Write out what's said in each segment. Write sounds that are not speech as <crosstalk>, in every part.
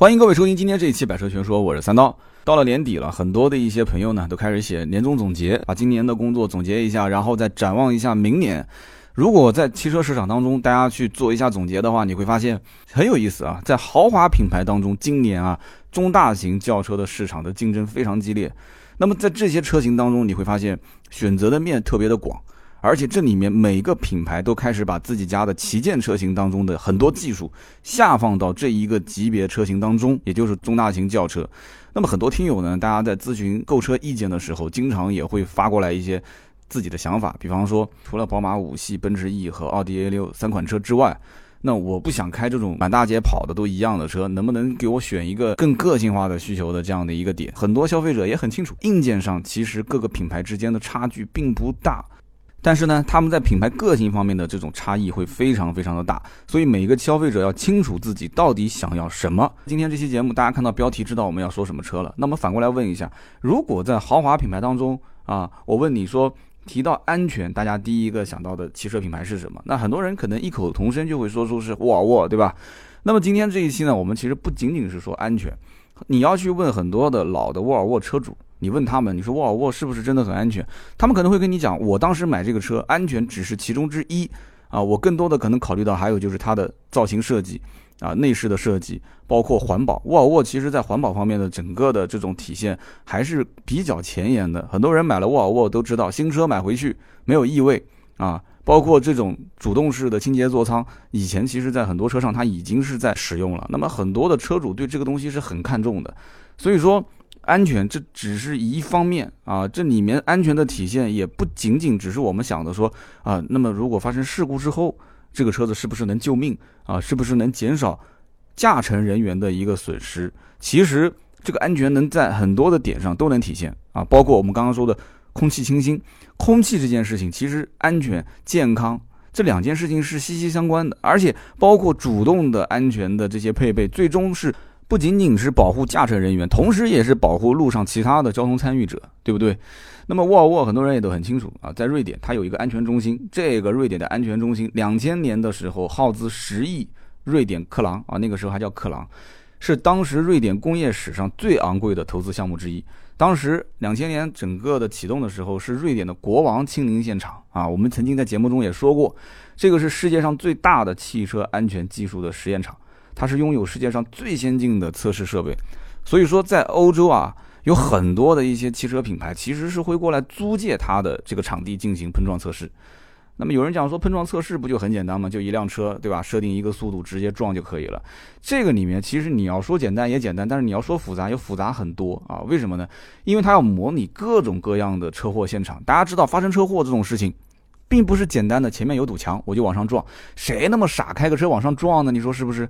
欢迎各位收听今天这一期《百车全说》，我是三刀。到了年底了，很多的一些朋友呢都开始写年终总结，把今年的工作总结一下，然后再展望一下明年。如果在汽车市场当中，大家去做一下总结的话，你会发现很有意思啊。在豪华品牌当中，今年啊中大型轿车的市场的竞争非常激烈。那么在这些车型当中，你会发现选择的面特别的广。而且这里面每个品牌都开始把自己家的旗舰车型当中的很多技术下放到这一个级别车型当中，也就是中大型轿车。那么很多听友呢，大家在咨询购车意见的时候，经常也会发过来一些自己的想法。比方说，除了宝马五系、奔驰 E 和奥迪 A 六三款车之外，那我不想开这种满大街跑的都一样的车，能不能给我选一个更个性化的需求的这样的一个点？很多消费者也很清楚，硬件上其实各个品牌之间的差距并不大。但是呢，他们在品牌个性方面的这种差异会非常非常的大，所以每一个消费者要清楚自己到底想要什么。今天这期节目，大家看到标题知道我们要说什么车了。那么反过来问一下，如果在豪华品牌当中啊，我问你说提到安全，大家第一个想到的汽车品牌是什么？那很多人可能异口同声就会说出是沃尔沃，对吧？那么今天这一期呢，我们其实不仅仅是说安全，你要去问很多的老的沃尔沃车主。你问他们，你说沃尔沃是不是真的很安全？他们可能会跟你讲，我当时买这个车，安全只是其中之一啊，我更多的可能考虑到还有就是它的造型设计啊，内饰的设计，包括环保。沃尔沃其实在环保方面的整个的这种体现还是比较前沿的。很多人买了沃尔沃都知道，新车买回去没有异味啊，包括这种主动式的清洁座舱，以前其实在很多车上它已经是在使用了。那么很多的车主对这个东西是很看重的，所以说。安全这只是一方面啊，这里面安全的体现也不仅仅只是我们想的说啊，那么如果发生事故之后，这个车子是不是能救命啊？是不是能减少驾乘人员的一个损失？其实这个安全能在很多的点上都能体现啊，包括我们刚刚说的空气清新，空气这件事情，其实安全健康这两件事情是息息相关的，而且包括主动的安全的这些配备，最终是。不仅仅是保护驾乘人员，同时也是保护路上其他的交通参与者，对不对？那么沃尔沃很多人也都很清楚啊，在瑞典它有一个安全中心，这个瑞典的安全中心，两千年的时候耗资十亿瑞典克朗啊，那个时候还叫克朗，是当时瑞典工业史上最昂贵的投资项目之一。当时两千年整个的启动的时候，是瑞典的国王亲临现场啊。我们曾经在节目中也说过，这个是世界上最大的汽车安全技术的实验场。它是拥有世界上最先进的测试设备，所以说在欧洲啊，有很多的一些汽车品牌其实是会过来租借它的这个场地进行碰撞测试。那么有人讲说碰撞测试不就很简单吗？就一辆车对吧？设定一个速度直接撞就可以了。这个里面其实你要说简单也简单，但是你要说复杂又复杂很多啊。为什么呢？因为它要模拟各种各样的车祸现场。大家知道发生车祸这种事情，并不是简单的前面有堵墙我就往上撞，谁那么傻开个车往上撞呢？你说是不是？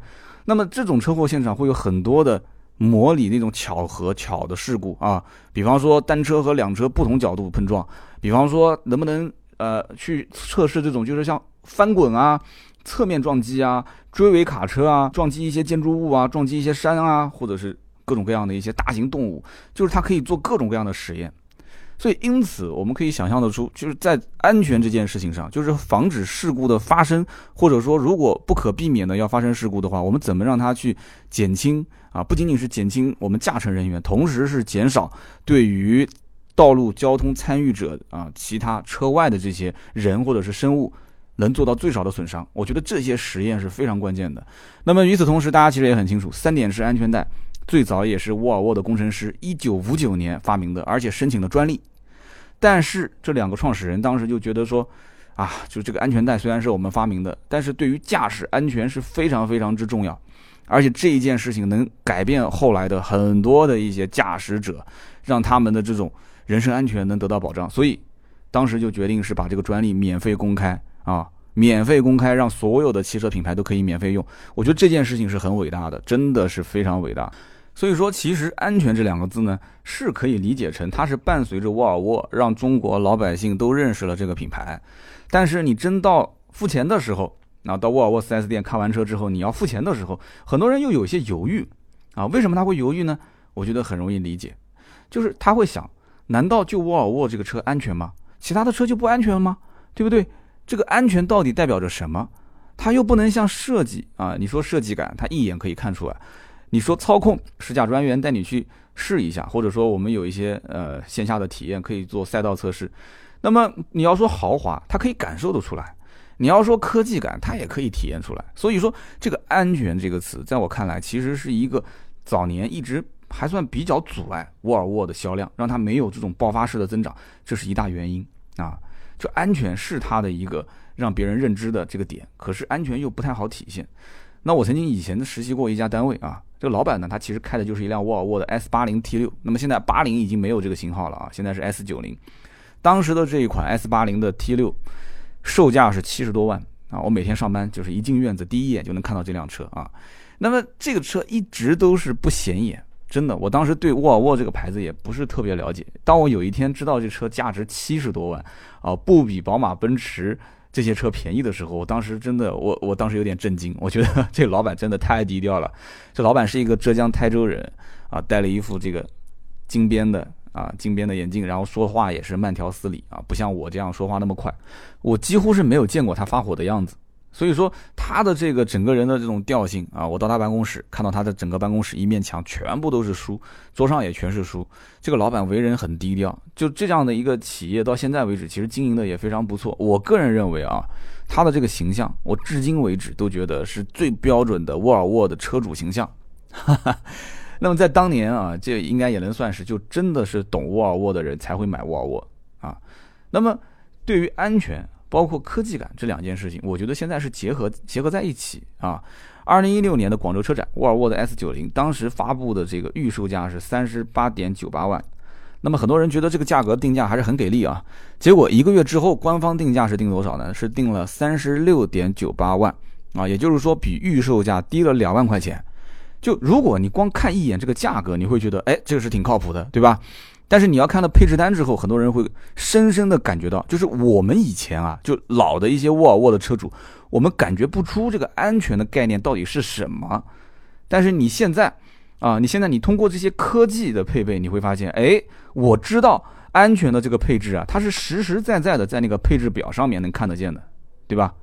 那么这种车祸现场会有很多的模拟那种巧合巧的事故啊，比方说单车和两车不同角度碰撞，比方说能不能呃去测试这种就是像翻滚啊、侧面撞击啊、追尾卡车啊、撞击一些建筑物啊、撞击一些山啊，或者是各种各样的一些大型动物，就是它可以做各种各样的实验。所以，因此我们可以想象得出，就是在安全这件事情上，就是防止事故的发生，或者说如果不可避免的要发生事故的话，我们怎么让它去减轻啊？不仅仅是减轻我们驾乘人员，同时是减少对于道路交通参与者啊，其他车外的这些人或者是生物能做到最少的损伤。我觉得这些实验是非常关键的。那么与此同时，大家其实也很清楚，三点式安全带。最早也是沃尔沃的工程师一九五九年发明的，而且申请了专利。但是这两个创始人当时就觉得说，啊，就这个安全带虽然是我们发明的，但是对于驾驶安全是非常非常之重要，而且这一件事情能改变后来的很多的一些驾驶者，让他们的这种人身安全能得到保障。所以当时就决定是把这个专利免费公开啊，免费公开，让所有的汽车品牌都可以免费用。我觉得这件事情是很伟大的，真的是非常伟大。所以说，其实“安全”这两个字呢，是可以理解成它是伴随着沃尔沃，让中国老百姓都认识了这个品牌。但是你真到付钱的时候，那到沃尔沃 4S 店看完车之后，你要付钱的时候，很多人又有些犹豫啊。为什么他会犹豫呢？我觉得很容易理解，就是他会想：难道就沃尔沃这个车安全吗？其他的车就不安全了吗？对不对？这个安全到底代表着什么？它又不能像设计啊，你说设计感，它一眼可以看出来。你说操控，试驾专员带你去试一下，或者说我们有一些呃线下的体验可以做赛道测试。那么你要说豪华，它可以感受得出来；你要说科技感，它也可以体验出来。所以说这个安全这个词，在我看来，其实是一个早年一直还算比较阻碍沃尔沃的销量，让它没有这种爆发式的增长，这是一大原因啊。就安全是它的一个让别人认知的这个点，可是安全又不太好体现。那我曾经以前实习过一家单位啊，这个老板呢，他其实开的就是一辆沃尔沃的 S 八零 T 六。那么现在八零已经没有这个型号了啊，现在是 S 九零。当时的这一款 S 八零的 T 六，售价是七十多万啊。我每天上班就是一进院子，第一眼就能看到这辆车啊。那么这个车一直都是不显眼，真的。我当时对沃尔沃这个牌子也不是特别了解。当我有一天知道这车价值七十多万啊，不比宝马、奔驰。这些车便宜的时候，我当时真的，我我当时有点震惊。<laughs> 我觉得这老板真的太低调了。这老板是一个浙江台州人啊，戴了一副这个金边的啊金边的眼镜，然后说话也是慢条斯理啊，不像我这样说话那么快。我几乎是没有见过他发火的样子。所以说他的这个整个人的这种调性啊，我到他办公室看到他的整个办公室一面墙全部都是书，桌上也全是书。这个老板为人很低调，就这样的一个企业到现在为止其实经营的也非常不错。我个人认为啊，他的这个形象，我至今为止都觉得是最标准的沃尔沃的车主形象。哈 <laughs> 哈那么在当年啊，这应该也能算是就真的是懂沃尔沃的人才会买沃尔沃啊。那么对于安全。包括科技感这两件事情，我觉得现在是结合结合在一起啊。二零一六年的广州车展，沃尔沃的 S 九零当时发布的这个预售价是三十八点九八万，那么很多人觉得这个价格定价还是很给力啊。结果一个月之后，官方定价是定多少呢？是定了三十六点九八万啊，也就是说比预售价低了两万块钱。就如果你光看一眼这个价格，你会觉得哎，这个是挺靠谱的，对吧？但是你要看到配置单之后，很多人会深深的感觉到，就是我们以前啊，就老的一些沃尔沃的车主，我们感觉不出这个安全的概念到底是什么。但是你现在啊，你现在你通过这些科技的配备，你会发现，哎，我知道安全的这个配置啊，它是实实在在的在那个配置表上面能看得见的，对吧？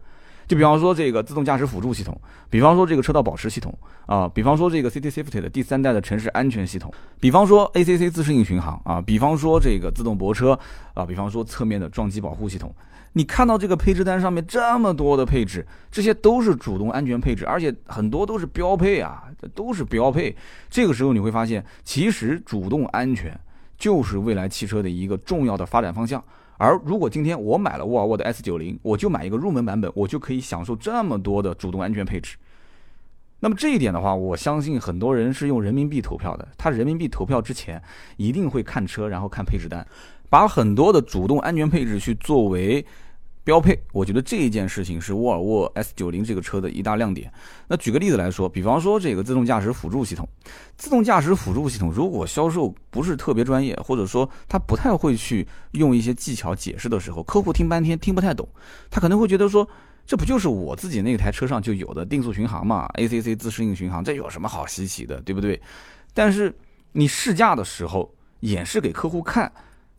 就比方说这个自动驾驶辅助系统，比方说这个车道保持系统啊，比方说这个 City Safety 的第三代的城市安全系统，比方说 ACC 自适应巡航啊，比方说这个自动泊车啊，比方说侧面的撞击保护系统。你看到这个配置单上面这么多的配置，这些都是主动安全配置，而且很多都是标配啊，这都是标配。这个时候你会发现，其实主动安全就是未来汽车的一个重要的发展方向。而如果今天我买了沃尔沃的 S 九零，我就买一个入门版本，我就可以享受这么多的主动安全配置。那么这一点的话，我相信很多人是用人民币投票的。他人民币投票之前，一定会看车，然后看配置单，把很多的主动安全配置去作为。标配，我觉得这一件事情是沃尔沃 S 九零这个车的一大亮点。那举个例子来说，比方说这个自动驾驶辅助系统，自动驾驶辅助系统如果销售不是特别专业，或者说他不太会去用一些技巧解释的时候，客户听半天听不太懂，他可能会觉得说，这不就是我自己那台车上就有的定速巡航嘛，ACC 自适应巡航，这有什么好稀奇的，对不对？但是你试驾的时候演示给客户看。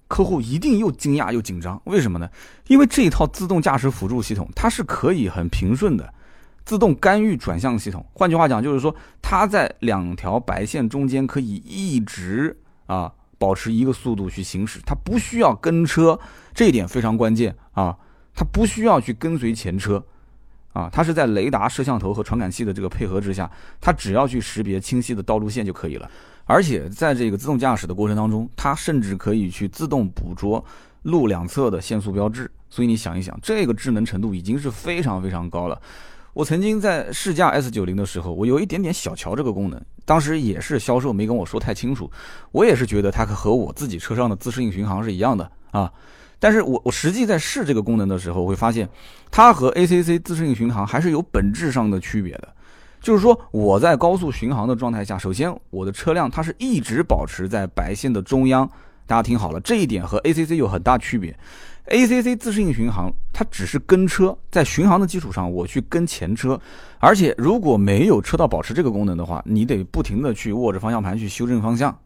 客户一定又惊讶又紧张，为什么呢？因为这一套自动驾驶辅助系统，它是可以很平顺的自动干预转向系统。换句话讲，就是说它在两条白线中间可以一直啊保持一个速度去行驶，它不需要跟车，这一点非常关键啊，它不需要去跟随前车啊，它是在雷达、摄像头和传感器的这个配合之下，它只要去识别清晰的道路线就可以了。而且在这个自动驾驶的过程当中，它甚至可以去自动捕捉路两侧的限速标志。所以你想一想，这个智能程度已经是非常非常高了。我曾经在试驾 S 九零的时候，我有一点点小瞧这个功能，当时也是销售没跟我说太清楚，我也是觉得它和我自己车上的自适应巡航是一样的啊。但是我我实际在试这个功能的时候，会发现它和 ACC 自适应巡航还是有本质上的区别的。就是说，我在高速巡航的状态下，首先我的车辆它是一直保持在白线的中央。大家听好了，这一点和 ACC 有很大区别。ACC 自适应巡航，它只是跟车，在巡航的基础上，我去跟前车。而且如果没有车道保持这个功能的话，你得不停的去握着方向盘去修正方向。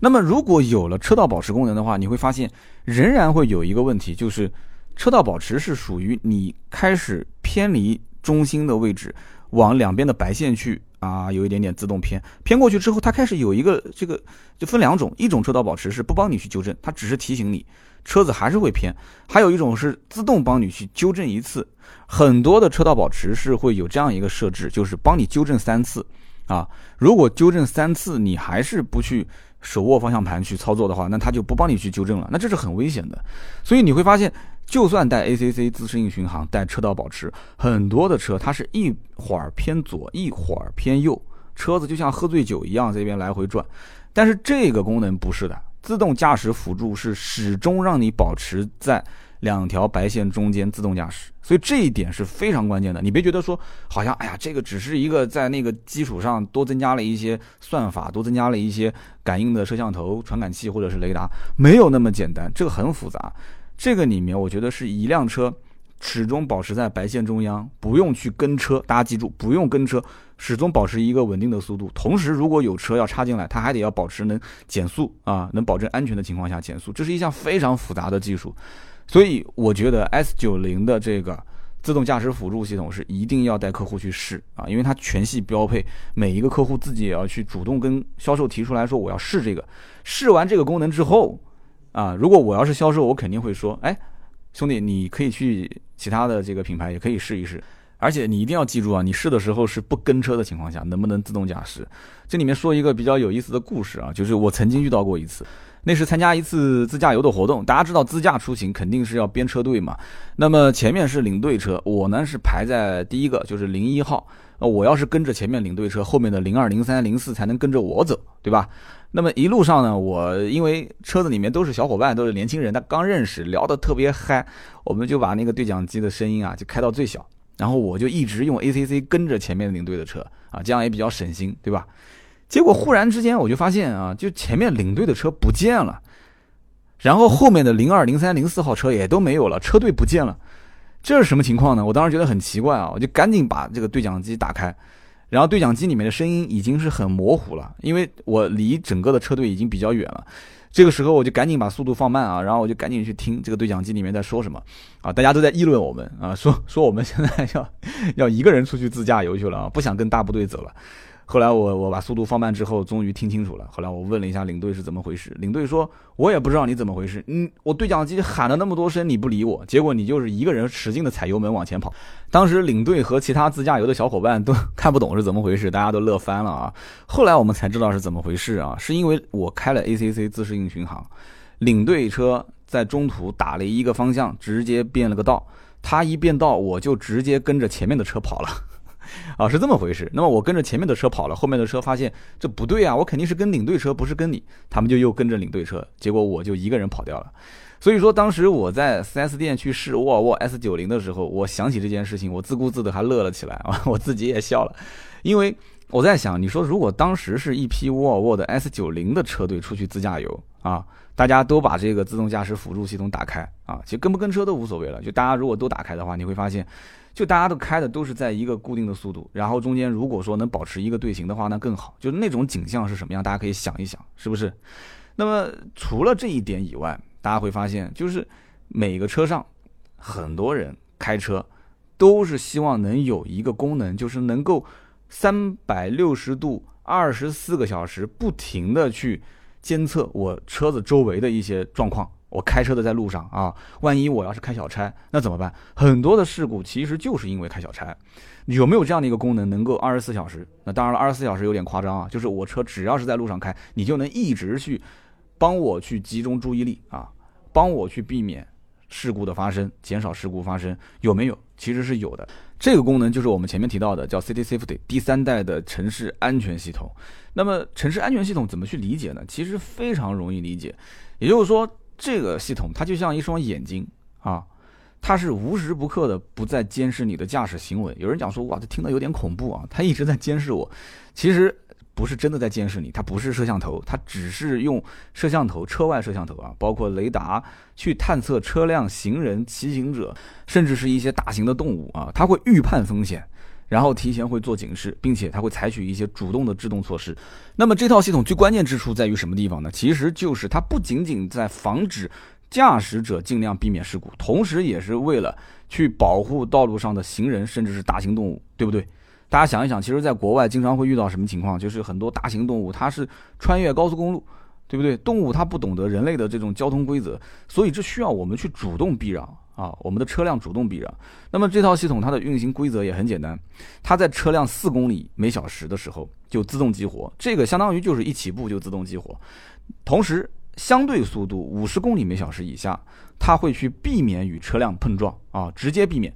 那么如果有了车道保持功能的话，你会发现仍然会有一个问题，就是车道保持是属于你开始偏离中心的位置。往两边的白线去啊，有一点点自动偏，偏过去之后，它开始有一个这个就分两种，一种车道保持是不帮你去纠正，它只是提醒你车子还是会偏；还有一种是自动帮你去纠正一次。很多的车道保持是会有这样一个设置，就是帮你纠正三次啊。如果纠正三次你还是不去手握方向盘去操作的话，那它就不帮你去纠正了，那这是很危险的。所以你会发现。就算带 ACC 自适应巡航，带车道保持，很多的车它是一会儿偏左，一会儿偏右，车子就像喝醉酒一样这边来回转。但是这个功能不是的，自动驾驶辅助是始终让你保持在两条白线中间自动驾驶，所以这一点是非常关键的。你别觉得说好像哎呀，这个只是一个在那个基础上多增加了一些算法，多增加了一些感应的摄像头、传感器或者是雷达，没有那么简单，这个很复杂。这个里面，我觉得是一辆车始终保持在白线中央，不用去跟车。大家记住，不用跟车，始终保持一个稳定的速度。同时，如果有车要插进来，它还得要保持能减速啊，能保证安全的情况下减速。这是一项非常复杂的技术。所以，我觉得 S 九零的这个自动驾驶辅助系统是一定要带客户去试啊，因为它全系标配，每一个客户自己也要去主动跟销售提出来说，我要试这个。试完这个功能之后。啊，如果我要是销售，我肯定会说，哎，兄弟，你可以去其他的这个品牌，也可以试一试。而且你一定要记住啊，你试的时候是不跟车的情况下，能不能自动驾驶？这里面说一个比较有意思的故事啊，就是我曾经遇到过一次，那是参加一次自驾游的活动。大家知道自驾出行肯定是要编车队嘛，那么前面是领队车，我呢是排在第一个，就是零一号。呃，我要是跟着前面领队车，后面的零二、零三、零四才能跟着我走，对吧？那么一路上呢，我因为车子里面都是小伙伴，都是年轻人，他刚认识，聊得特别嗨，我们就把那个对讲机的声音啊就开到最小，然后我就一直用 ACC 跟着前面领队的车啊，这样也比较省心，对吧？结果忽然之间我就发现啊，就前面领队的车不见了，然后后面的零二、零三、零四号车也都没有了，车队不见了，这是什么情况呢？我当时觉得很奇怪啊，我就赶紧把这个对讲机打开。然后对讲机里面的声音已经是很模糊了，因为我离整个的车队已经比较远了。这个时候我就赶紧把速度放慢啊，然后我就赶紧去听这个对讲机里面在说什么啊，大家都在议论我们啊，说说我们现在要要一个人出去自驾游去了啊，不想跟大部队走了。后来我我把速度放慢之后，终于听清楚了。后来我问了一下领队是怎么回事，领队说：“我也不知道你怎么回事，嗯，我对讲机喊了那么多声你不理我，结果你就是一个人使劲的踩油门往前跑。”当时领队和其他自驾游的小伙伴都看不懂是怎么回事，大家都乐翻了啊。后来我们才知道是怎么回事啊，是因为我开了 ACC 自适应巡航，领队车在中途打了一个方向，直接变了个道，他一变道，我就直接跟着前面的车跑了。啊，是这么回事。那么我跟着前面的车跑了，后面的车发现这不对啊，我肯定是跟领队车，不是跟你。他们就又跟着领队车，结果我就一个人跑掉了。所以说，当时我在 4S 店去试沃尔沃 S90 的时候，我想起这件事情，我自顾自的还乐了起来啊，<laughs> 我自己也笑了，因为我在想，你说如果当时是一批沃尔沃的 S90 的车队出去自驾游啊，大家都把这个自动驾驶辅助系统打开啊，其实跟不跟车都无所谓了，就大家如果都打开的话，你会发现。就大家都开的都是在一个固定的速度，然后中间如果说能保持一个队形的话，那更好。就是那种景象是什么样，大家可以想一想，是不是？那么除了这一点以外，大家会发现，就是每个车上很多人开车都是希望能有一个功能，就是能够三百六十度、二十四个小时不停的去监测我车子周围的一些状况。我开车的在路上啊，万一我要是开小差，那怎么办？很多的事故其实就是因为开小差。有没有这样的一个功能，能够二十四小时？那当然了，二十四小时有点夸张啊，就是我车只要是在路上开，你就能一直去帮我去集中注意力啊，帮我去避免事故的发生，减少事故发生。有没有？其实是有的。这个功能就是我们前面提到的叫 City Safety 第三代的城市安全系统。那么城市安全系统怎么去理解呢？其实非常容易理解，也就是说。这个系统它就像一双眼睛啊，它是无时不刻的不在监视你的驾驶行为。有人讲说，哇，这听到有点恐怖啊，它一直在监视我。其实不是真的在监视你，它不是摄像头，它只是用摄像头、车外摄像头啊，包括雷达去探测车辆、行人、骑行者，甚至是一些大型的动物啊，它会预判风险。然后提前会做警示，并且它会采取一些主动的制动措施。那么这套系统最关键之处在于什么地方呢？其实就是它不仅仅在防止驾驶者尽量避免事故，同时也是为了去保护道路上的行人，甚至是大型动物，对不对？大家想一想，其实在国外经常会遇到什么情况？就是很多大型动物它是穿越高速公路，对不对？动物它不懂得人类的这种交通规则，所以这需要我们去主动避让啊，我们的车辆主动避让。那么这套系统它的运行规则也很简单，它在车辆四公里每小时的时候就自动激活，这个相当于就是一起步就自动激活，同时。相对速度五十公里每小时以下，它会去避免与车辆碰撞啊，直接避免。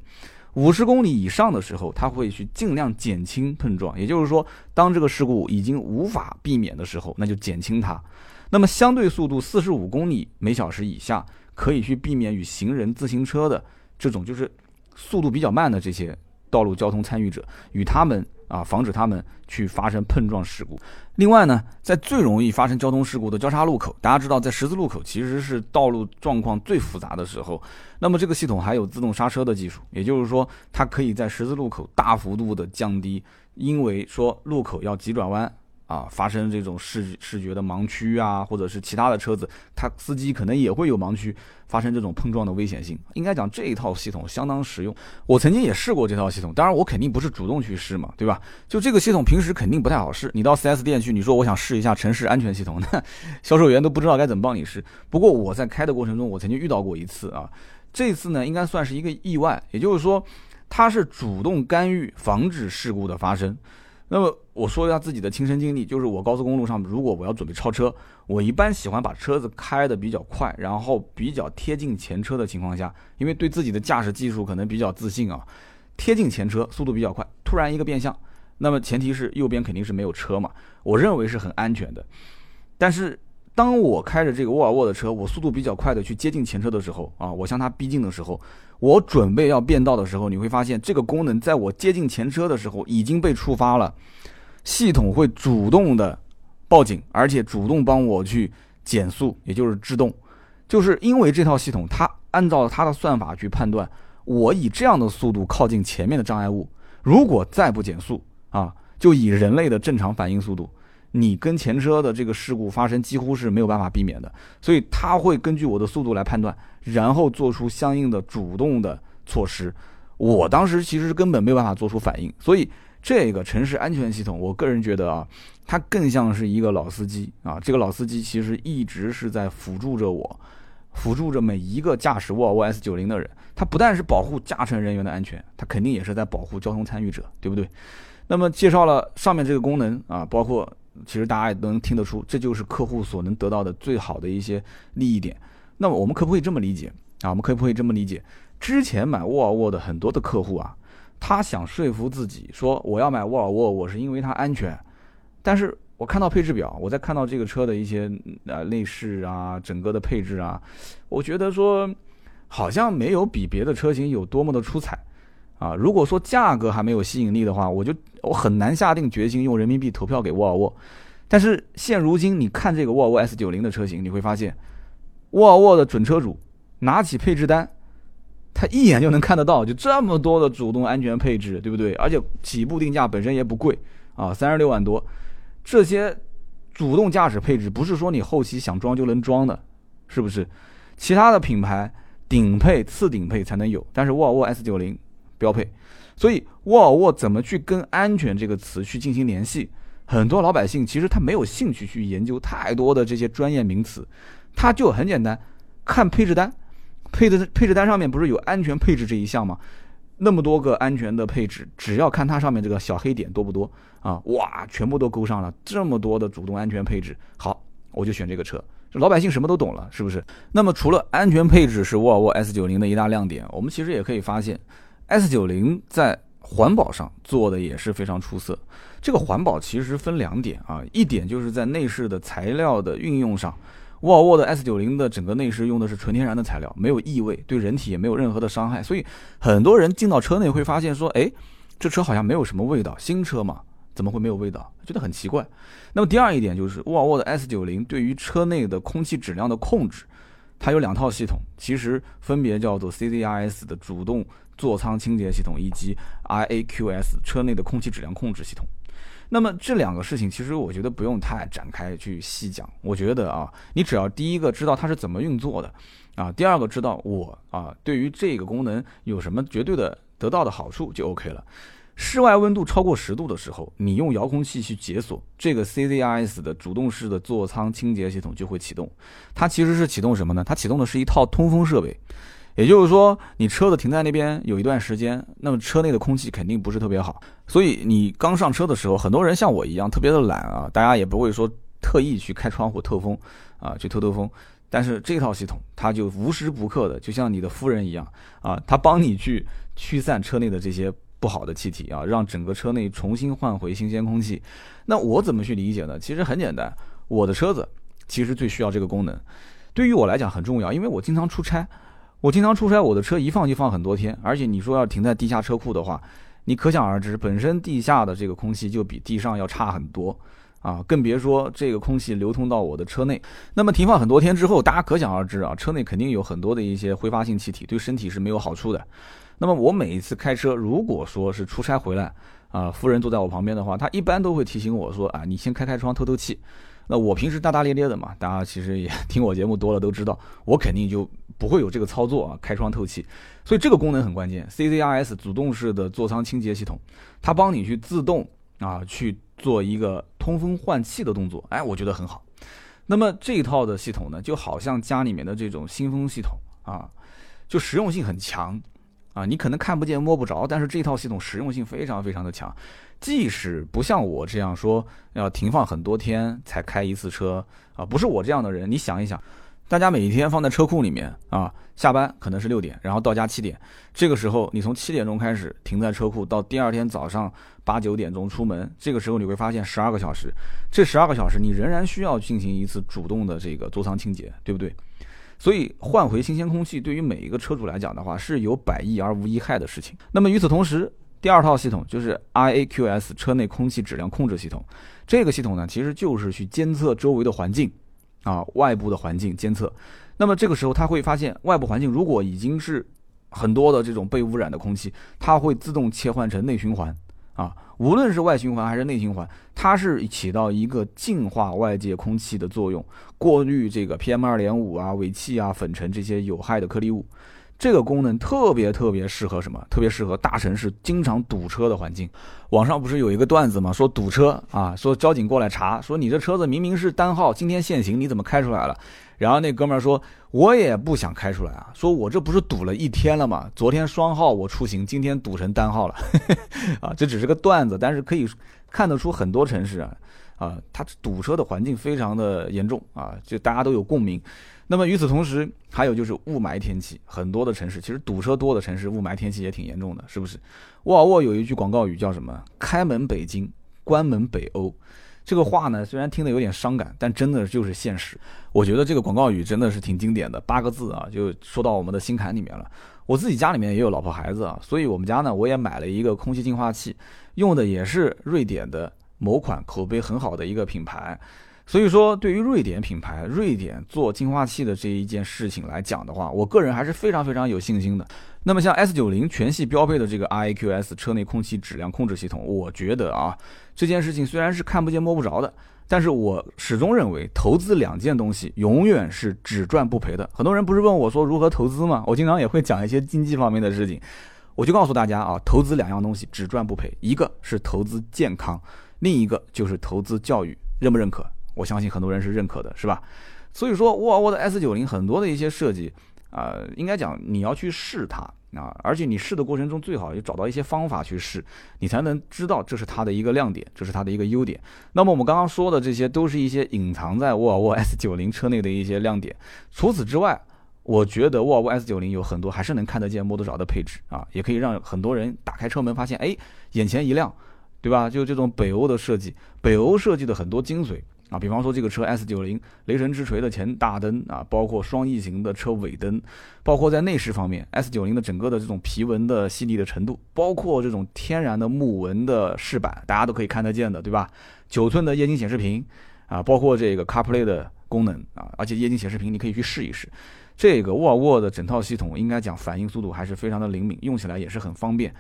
五十公里以上的时候，它会去尽量减轻碰撞。也就是说，当这个事故已经无法避免的时候，那就减轻它。那么相对速度四十五公里每小时以下，可以去避免与行人、自行车的这种就是速度比较慢的这些道路交通参与者与他们。啊，防止他们去发生碰撞事故。另外呢，在最容易发生交通事故的交叉路口，大家知道，在十字路口其实是道路状况最复杂的时候。那么这个系统还有自动刹车的技术，也就是说，它可以在十字路口大幅度的降低，因为说路口要急转弯。啊，发生这种视视觉的盲区啊，或者是其他的车子，它司机可能也会有盲区，发生这种碰撞的危险性。应该讲这一套系统相当实用，我曾经也试过这套系统，当然我肯定不是主动去试嘛，对吧？就这个系统平时肯定不太好试，你到 4S 店去，你说我想试一下城市安全系统，<laughs> 那销售员都不知道该怎么帮你试。不过我在开的过程中，我曾经遇到过一次啊，这次呢应该算是一个意外，也就是说，它是主动干预防止事故的发生。那么我说一下自己的亲身经历，就是我高速公路上，如果我要准备超车，我一般喜欢把车子开的比较快，然后比较贴近前车的情况下，因为对自己的驾驶技术可能比较自信啊，贴近前车，速度比较快，突然一个变向，那么前提是右边肯定是没有车嘛，我认为是很安全的，但是。当我开着这个沃尔沃的车，我速度比较快的去接近前车的时候，啊，我向它逼近的时候，我准备要变道的时候，你会发现这个功能在我接近前车的时候已经被触发了，系统会主动的报警，而且主动帮我去减速，也就是制动，就是因为这套系统它按照它的算法去判断，我以这样的速度靠近前面的障碍物，如果再不减速啊，就以人类的正常反应速度。你跟前车的这个事故发生几乎是没有办法避免的，所以他会根据我的速度来判断，然后做出相应的主动的措施。我当时其实根本没有办法做出反应，所以这个城市安全系统，我个人觉得啊，它更像是一个老司机啊。这个老司机其实一直是在辅助着我，辅助着每一个驾驶沃尔沃 S 九零的人。他不但是保护驾乘人员的安全，他肯定也是在保护交通参与者，对不对？那么介绍了上面这个功能啊，包括。其实大家也能听得出，这就是客户所能得到的最好的一些利益点。那么我们可不可以这么理解啊？我们可不可以这么理解？之前买沃尔沃的很多的客户啊，他想说服自己说我要买沃尔沃，我是因为它安全。但是我看到配置表，我在看到这个车的一些呃内饰啊，整个的配置啊，我觉得说好像没有比别的车型有多么的出彩。啊，如果说价格还没有吸引力的话，我就我很难下定决心用人民币投票给沃尔沃。但是现如今，你看这个沃尔沃 S 九零的车型，你会发现，沃尔沃的准车主拿起配置单，他一眼就能看得到，就这么多的主动安全配置，对不对？而且起步定价本身也不贵啊，三十六万多。这些主动驾驶配置不是说你后期想装就能装的，是不是？其他的品牌顶配、次顶配才能有，但是沃尔沃 S 九零。标配，所以沃尔沃怎么去跟“安全”这个词去进行联系？很多老百姓其实他没有兴趣去研究太多的这些专业名词，它就很简单，看配置单，配的配置单上面不是有安全配置这一项吗？那么多个安全的配置，只要看它上面这个小黑点多不多啊？哇，全部都勾上了，这么多的主动安全配置，好，我就选这个车。老百姓什么都懂了，是不是？那么除了安全配置是沃尔沃 S 九零的一大亮点，我们其实也可以发现。S 九零在环保上做的也是非常出色。这个环保其实分两点啊，一点就是在内饰的材料的运用上，沃尔沃的 S 九零的整个内饰用的是纯天然的材料，没有异味，对人体也没有任何的伤害。所以很多人进到车内会发现说，哎，这车好像没有什么味道，新车嘛，怎么会没有味道？觉得很奇怪。那么第二一点就是沃尔沃的 S 九零对于车内的空气质量的控制，它有两套系统，其实分别叫做 CZRS 的主动。座舱清洁系统以及 IAQS 车内的空气质量控制系统，那么这两个事情其实我觉得不用太展开去细讲。我觉得啊，你只要第一个知道它是怎么运作的，啊，第二个知道我啊对于这个功能有什么绝对的得到的好处就 OK 了。室外温度超过十度的时候，你用遥控器去解锁这个 CZRS 的主动式的座舱清洁系统就会启动。它其实是启动什么呢？它启动的是一套通风设备。也就是说，你车子停在那边有一段时间，那么车内的空气肯定不是特别好。所以你刚上车的时候，很多人像我一样特别的懒啊，大家也不会说特意去开窗户透风啊，去透透风。但是这套系统它就无时不刻的，就像你的夫人一样啊，它帮你去驱散车内的这些不好的气体啊，让整个车内重新换回新鲜空气。那我怎么去理解呢？其实很简单，我的车子其实最需要这个功能，对于我来讲很重要，因为我经常出差。我经常出差，我的车一放就放很多天，而且你说要停在地下车库的话，你可想而知，本身地下的这个空气就比地上要差很多啊，更别说这个空气流通到我的车内。那么停放很多天之后，大家可想而知啊，车内肯定有很多的一些挥发性气体，对身体是没有好处的。那么我每一次开车，如果说是出差回来啊，夫人坐在我旁边的话，她一般都会提醒我说啊，你先开开窗透透气。那我平时大大咧咧的嘛，大家其实也 <laughs> 听我节目多了都知道，我肯定就不会有这个操作啊，开窗透气。所以这个功能很关键，CZRS 主动式的座舱清洁系统，它帮你去自动啊去做一个通风换气的动作，哎，我觉得很好。那么这一套的系统呢，就好像家里面的这种新风系统啊，就实用性很强啊，你可能看不见摸不着，但是这套系统实用性非常非常的强。即使不像我这样说要停放很多天才开一次车啊，不是我这样的人。你想一想，大家每一天放在车库里面啊，下班可能是六点，然后到家七点，这个时候你从七点钟开始停在车库，到第二天早上八九点钟出门，这个时候你会发现十二个小时，这十二个小时你仍然需要进行一次主动的这个座舱清洁，对不对？所以换回新鲜空气对于每一个车主来讲的话，是有百益而无一害的事情。那么与此同时，第二套系统就是 IAQS 车内空气质量控制系统，这个系统呢，其实就是去监测周围的环境，啊，外部的环境监测。那么这个时候，它会发现外部环境如果已经是很多的这种被污染的空气，它会自动切换成内循环，啊，无论是外循环还是内循环，它是起到一个净化外界空气的作用，过滤这个 PM 二点五啊、尾气啊、粉尘这些有害的颗粒物。这个功能特别特别适合什么？特别适合大城市经常堵车的环境。网上不是有一个段子吗？说堵车啊，说交警过来查，说你这车子明明是单号，今天限行，你怎么开出来了？然后那哥们儿说，我也不想开出来啊，说我这不是堵了一天了吗？昨天双号我出行，今天堵成单号了。<laughs> 啊，这只是个段子，但是可以看得出很多城市啊，啊，它堵车的环境非常的严重啊，就大家都有共鸣。那么与此同时，还有就是雾霾天气，很多的城市其实堵车多的城市，雾霾天气也挺严重的，是不是？沃尔沃有一句广告语叫什么？开门北京，关门北欧。这个话呢，虽然听得有点伤感，但真的就是现实。我觉得这个广告语真的是挺经典的，八个字啊，就说到我们的心坎里面了。我自己家里面也有老婆孩子啊，所以我们家呢，我也买了一个空气净化器，用的也是瑞典的某款口碑很好的一个品牌。所以说，对于瑞典品牌、瑞典做净化器的这一件事情来讲的话，我个人还是非常非常有信心的。那么，像 S 九零全系标配的这个 IQS 车内空气质量控制系统，我觉得啊，这件事情虽然是看不见摸不着的，但是我始终认为，投资两件东西永远是只赚不赔的。很多人不是问我说如何投资吗？我经常也会讲一些经济方面的事情，我就告诉大家啊，投资两样东西只赚不赔，一个是投资健康，另一个就是投资教育，认不认可？我相信很多人是认可的，是吧？所以说，沃尔沃的 S 九零很多的一些设计，啊，应该讲你要去试它啊，而且你试的过程中最好也找到一些方法去试，你才能知道这是它的一个亮点，这是它的一个优点。那么我们刚刚说的这些都是一些隐藏在沃尔沃 <laughs> S 九零车内的一些亮点。除此之外，我觉得沃尔沃 S 九零有很多还是能看得见摸得着的配置啊，也可以让很多人打开车门发现，哎，眼前一亮，对吧？就这种北欧的设计，北欧设计的很多精髓。啊，比方说这个车 S 九零雷神之锤的前大灯啊，包括双翼型的车尾灯，包括在内饰方面，S 九零的整个的这种皮纹的细腻的程度，包括这种天然的木纹的饰板，大家都可以看得见的，对吧？九寸的液晶显示屏啊，包括这个 CarPlay 的功能啊，而且液晶显示屏你可以去试一试。这个沃尔沃的整套系统应该讲反应速度还是非常的灵敏，用起来也是很方便。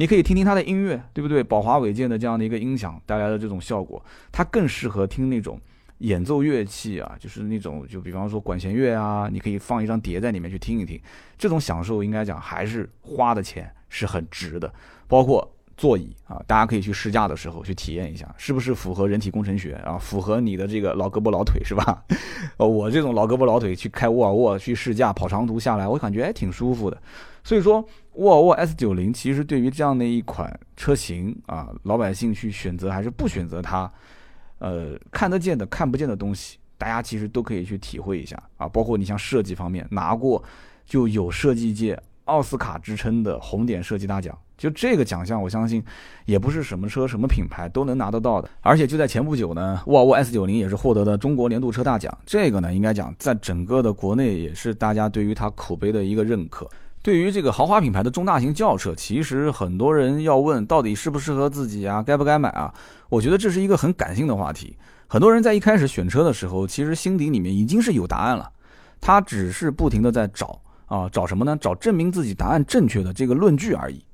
你可以听听它的音乐，对不对？宝华韦健的这样的一个音响带来的这种效果，它更适合听那种演奏乐器啊，就是那种就比方说管弦乐啊，你可以放一张碟在里面去听一听，这种享受应该讲还是花的钱是很值的。包括座椅啊，大家可以去试驾的时候去体验一下，是不是符合人体工程学啊？符合你的这个老胳膊老腿是吧？呃，<laughs> 我这种老胳膊老腿去开沃尔沃去试驾跑长途下来，我感觉还挺舒服的。所以说，沃尔沃 S 九零其实对于这样的一款车型啊，老百姓去选择还是不选择它，呃，看得见的看不见的东西，大家其实都可以去体会一下啊。包括你像设计方面拿过就有设计界奥斯卡之称的红点设计大奖。就这个奖项，我相信也不是什么车、什么品牌都能拿得到的。而且就在前不久呢，沃尔沃 S90 也是获得了中国年度车大奖。这个呢，应该讲在整个的国内也是大家对于它口碑的一个认可。对于这个豪华品牌的中大型轿车，其实很多人要问到底适不适合自己啊，该不该买啊？我觉得这是一个很感性的话题。很多人在一开始选车的时候，其实心底里面已经是有答案了，他只是不停的在找啊，找什么呢？找证明自己答案正确的这个论据而已。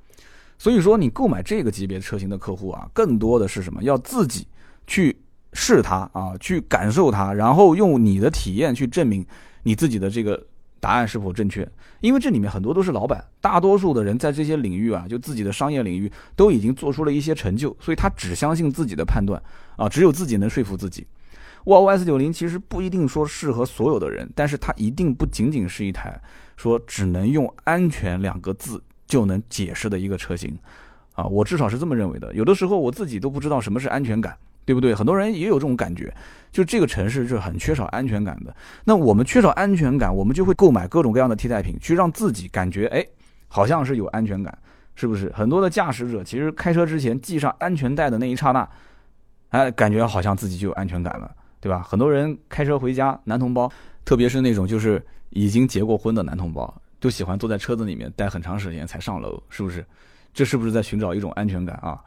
所以说，你购买这个级别车型的客户啊，更多的是什么？要自己去试它啊，去感受它，然后用你的体验去证明你自己的这个答案是否正确。因为这里面很多都是老板，大多数的人在这些领域啊，就自己的商业领域都已经做出了一些成就，所以他只相信自己的判断啊，只有自己能说服自己。沃尔沃 S90 其实不一定说适合所有的人，但是它一定不仅仅是一台说只能用安全两个字。就能解释的一个车型，啊，我至少是这么认为的。有的时候我自己都不知道什么是安全感，对不对？很多人也有这种感觉，就这个城市是很缺少安全感的。那我们缺少安全感，我们就会购买各种各样的替代品，去让自己感觉，哎，好像是有安全感，是不是？很多的驾驶者其实开车之前系上安全带的那一刹那，哎，感觉好像自己就有安全感了，对吧？很多人开车回家，男同胞，特别是那种就是已经结过婚的男同胞。就喜欢坐在车子里面待很长时间才上楼，是不是？这是不是在寻找一种安全感啊？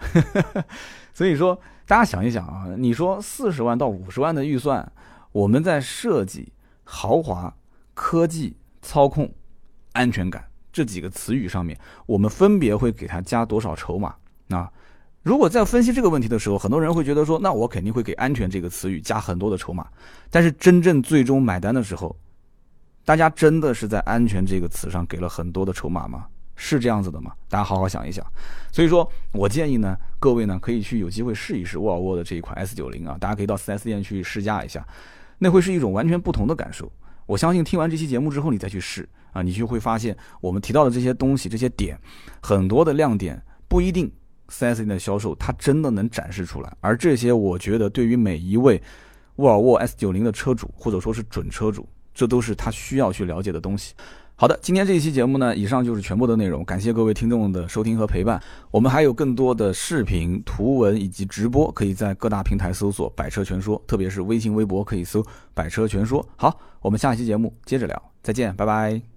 <laughs> 所以说，大家想一想啊，你说四十万到五十万的预算，我们在设计、豪华、科技、操控、安全感这几个词语上面，我们分别会给它加多少筹码？啊，如果在分析这个问题的时候，很多人会觉得说，那我肯定会给安全这个词语加很多的筹码，但是真正最终买单的时候。大家真的是在“安全”这个词上给了很多的筹码吗？是这样子的吗？大家好好想一想。所以说我建议呢，各位呢可以去有机会试一试沃尔沃的这一款 S 九零啊，大家可以到 4S 店去试驾一下，那会是一种完全不同的感受。我相信听完这期节目之后，你再去试啊，你就会发现我们提到的这些东西、这些点，很多的亮点不一定 4S 店的销售它真的能展示出来，而这些我觉得对于每一位沃尔沃 S 九零的车主或者说是准车主。这都是他需要去了解的东西。好的，今天这一期节目呢，以上就是全部的内容。感谢各位听众的收听和陪伴。我们还有更多的视频、图文以及直播，可以在各大平台搜索“百车全说”，特别是微信、微博可以搜“百车全说”。好，我们下期节目接着聊，再见，拜拜。